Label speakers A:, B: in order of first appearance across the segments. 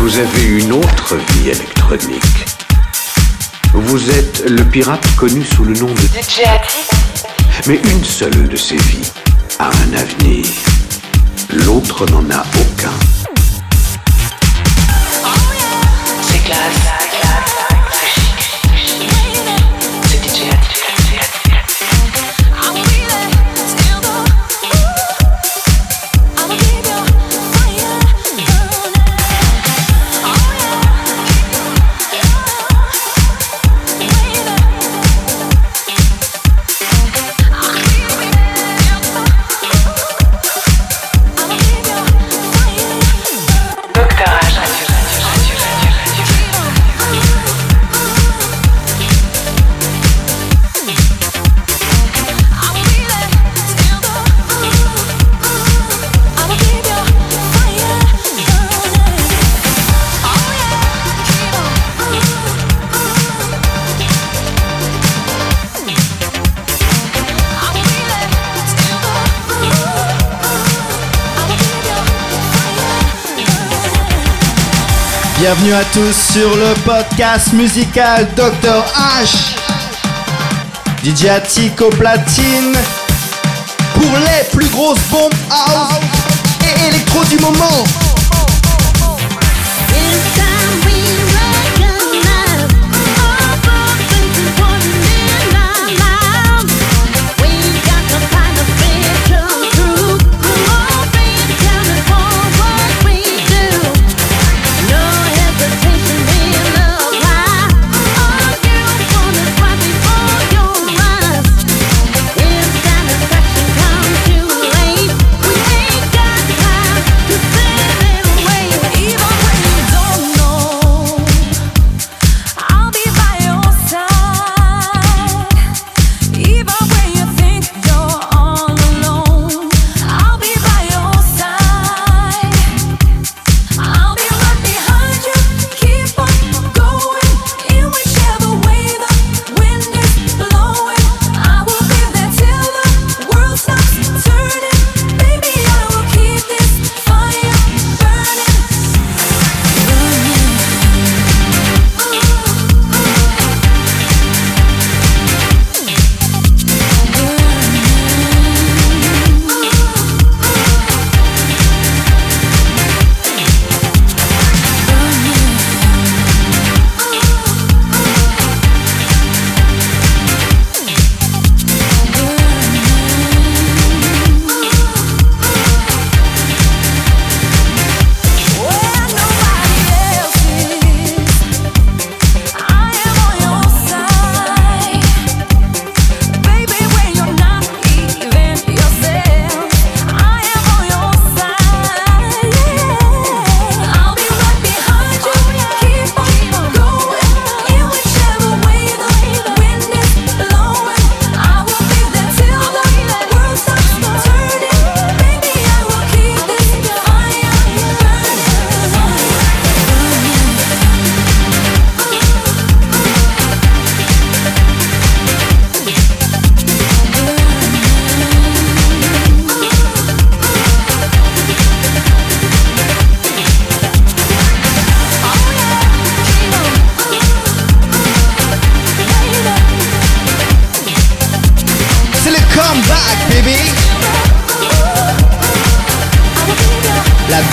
A: Vous avez une autre vie électronique. Vous êtes le pirate connu sous le nom de
B: DJ
A: Mais une seule de ces vies a un avenir. L'autre n'en a aucun.
C: Bienvenue à tous sur le podcast musical Dr H. DJ Attic platine pour les plus grosses bombes house et électro du moment.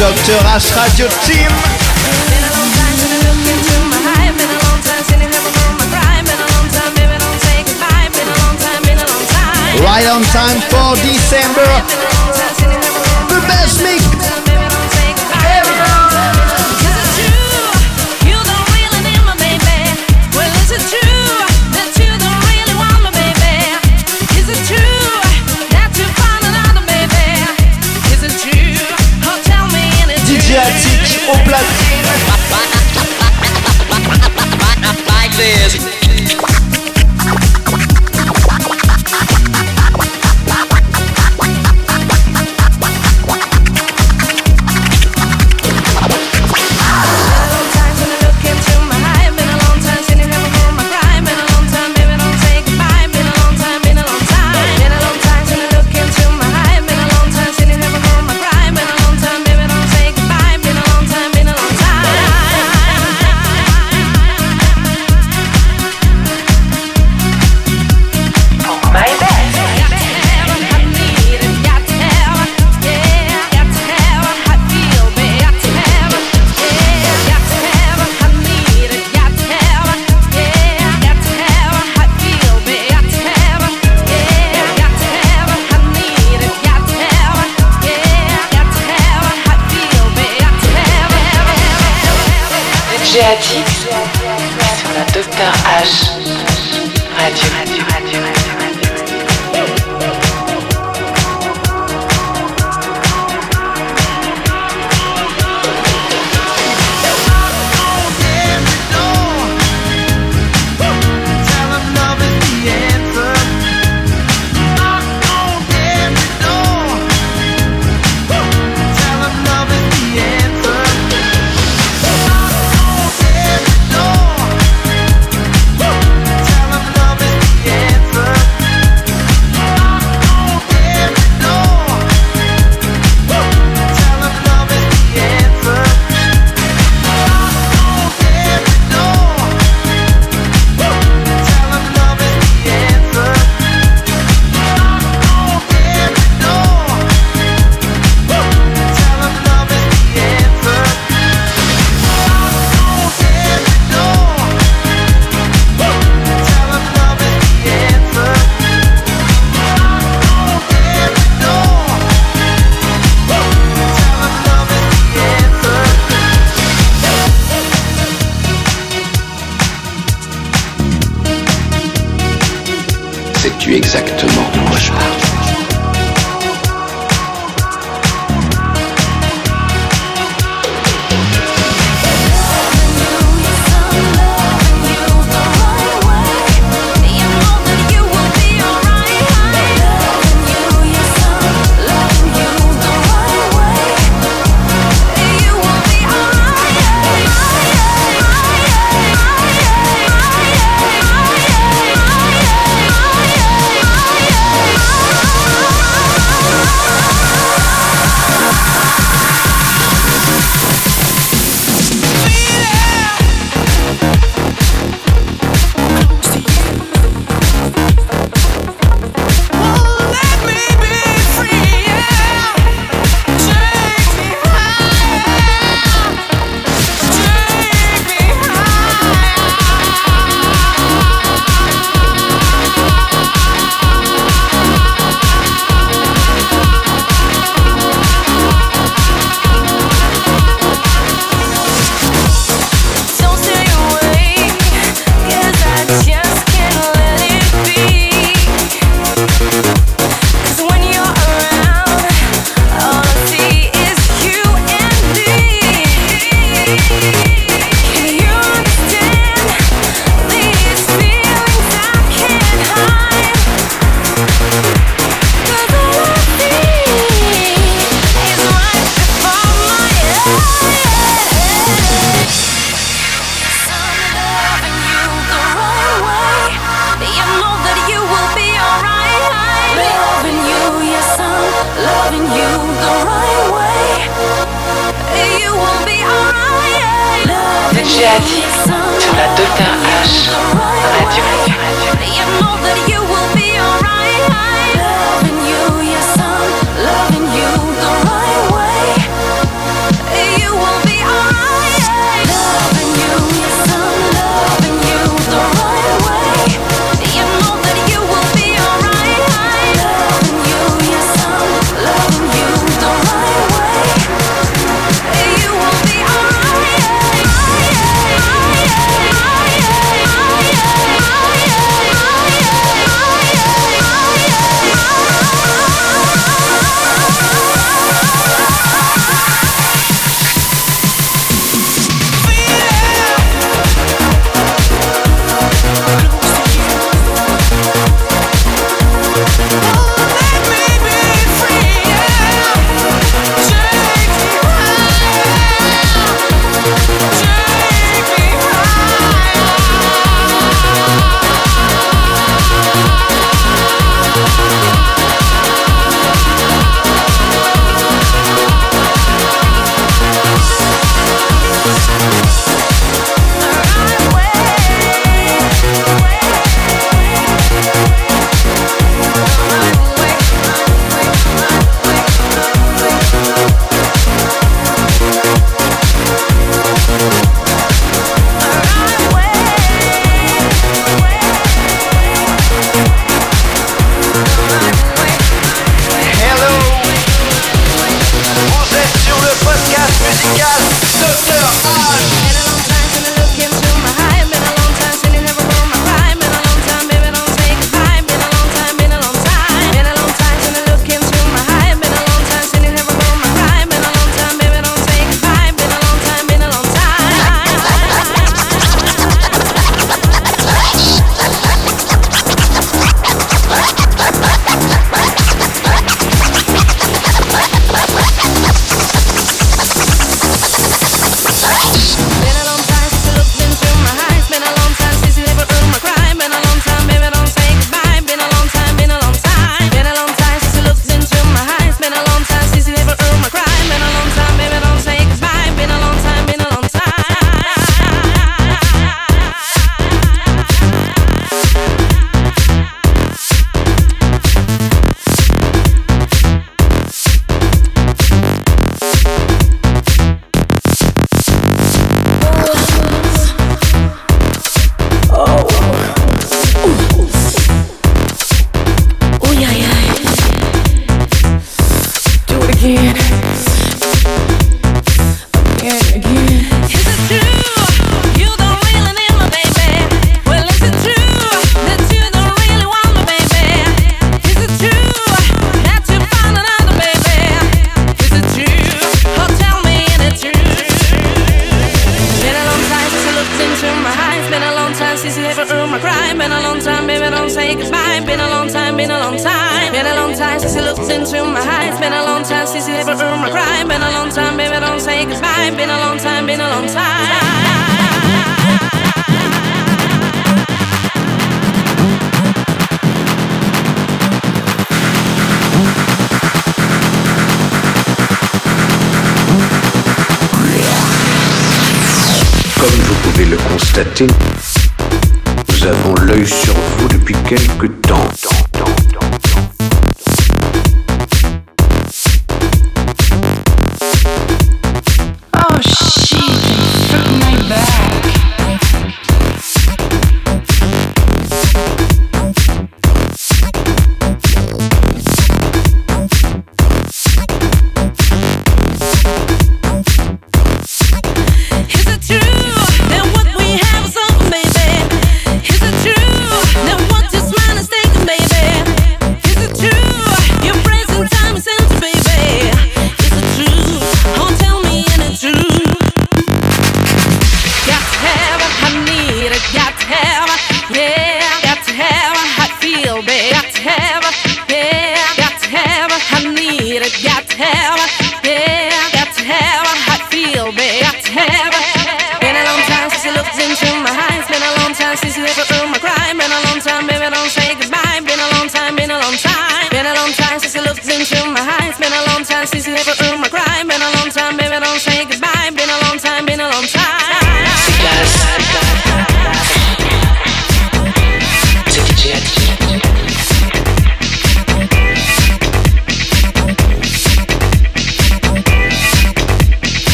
C: Dr H Radio Team. Right on time for December. The best mix. Platine.
D: like this.
C: le constatez, nous avons l'œil sur vous depuis quelque temps.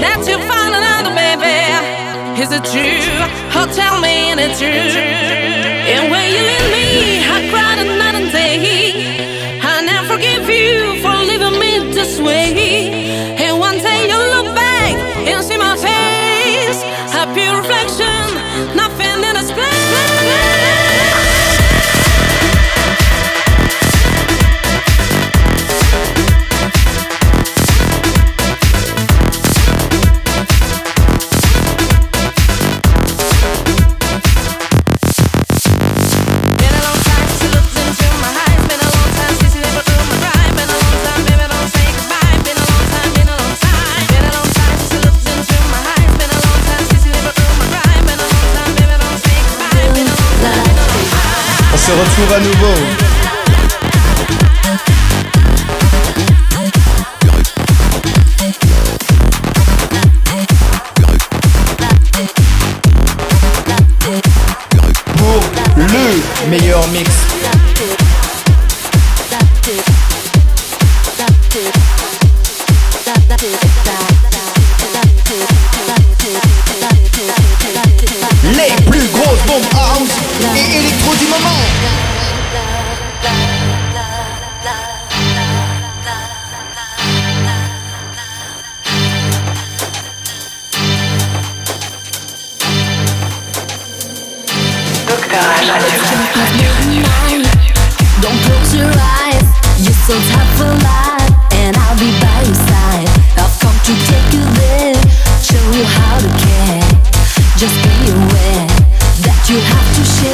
E: that you find another baby. Is it true? Oh, tell me, is it true? And will you leave me?
F: that that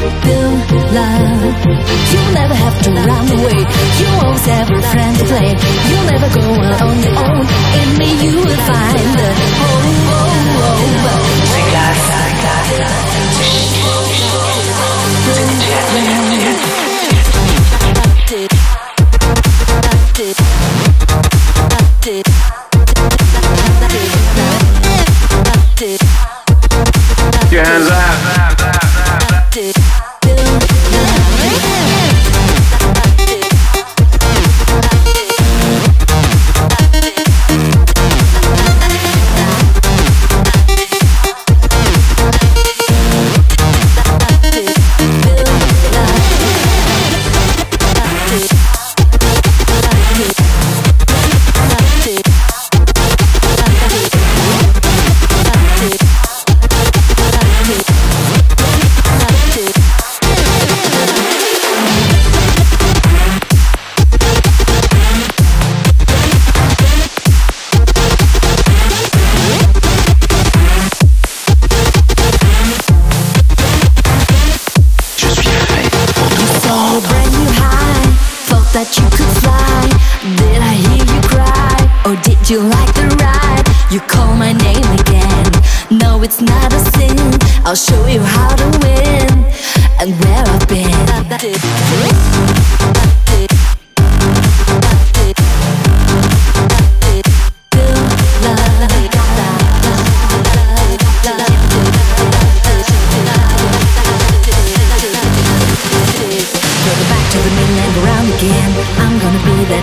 F: Build love from the back to the middle and around again. I'm gonna be that till the end 100%. Build love. You'll never have to run away. You always have a friend to play. You'll never go out on your own. In me you will find the home.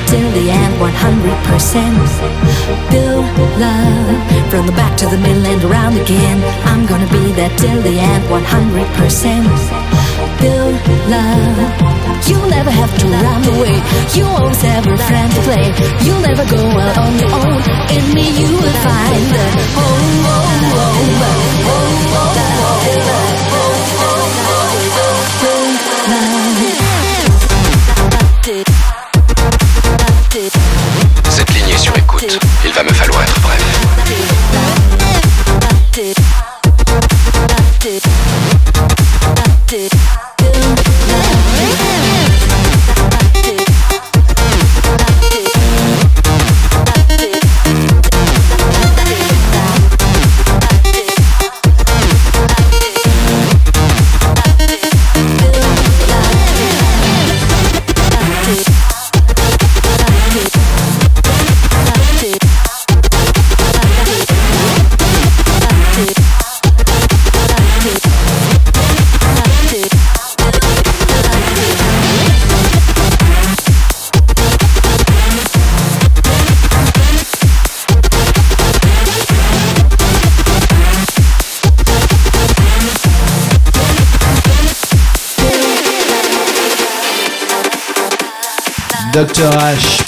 F: Till the end, 100%. Build love. From the back to the middle and around again. I'm gonna be there till the end, 100%. Build love. You'll never have to run away. You always have a friend to play. You'll never go out on your own. In me, you will find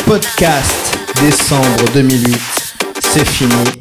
C: Podcast, décembre 2008. C'est fini.